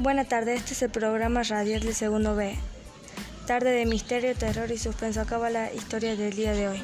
Buenas tardes, este es el programa radial del segundo B. Tarde de misterio, terror y suspenso. Acaba la historia del día de hoy.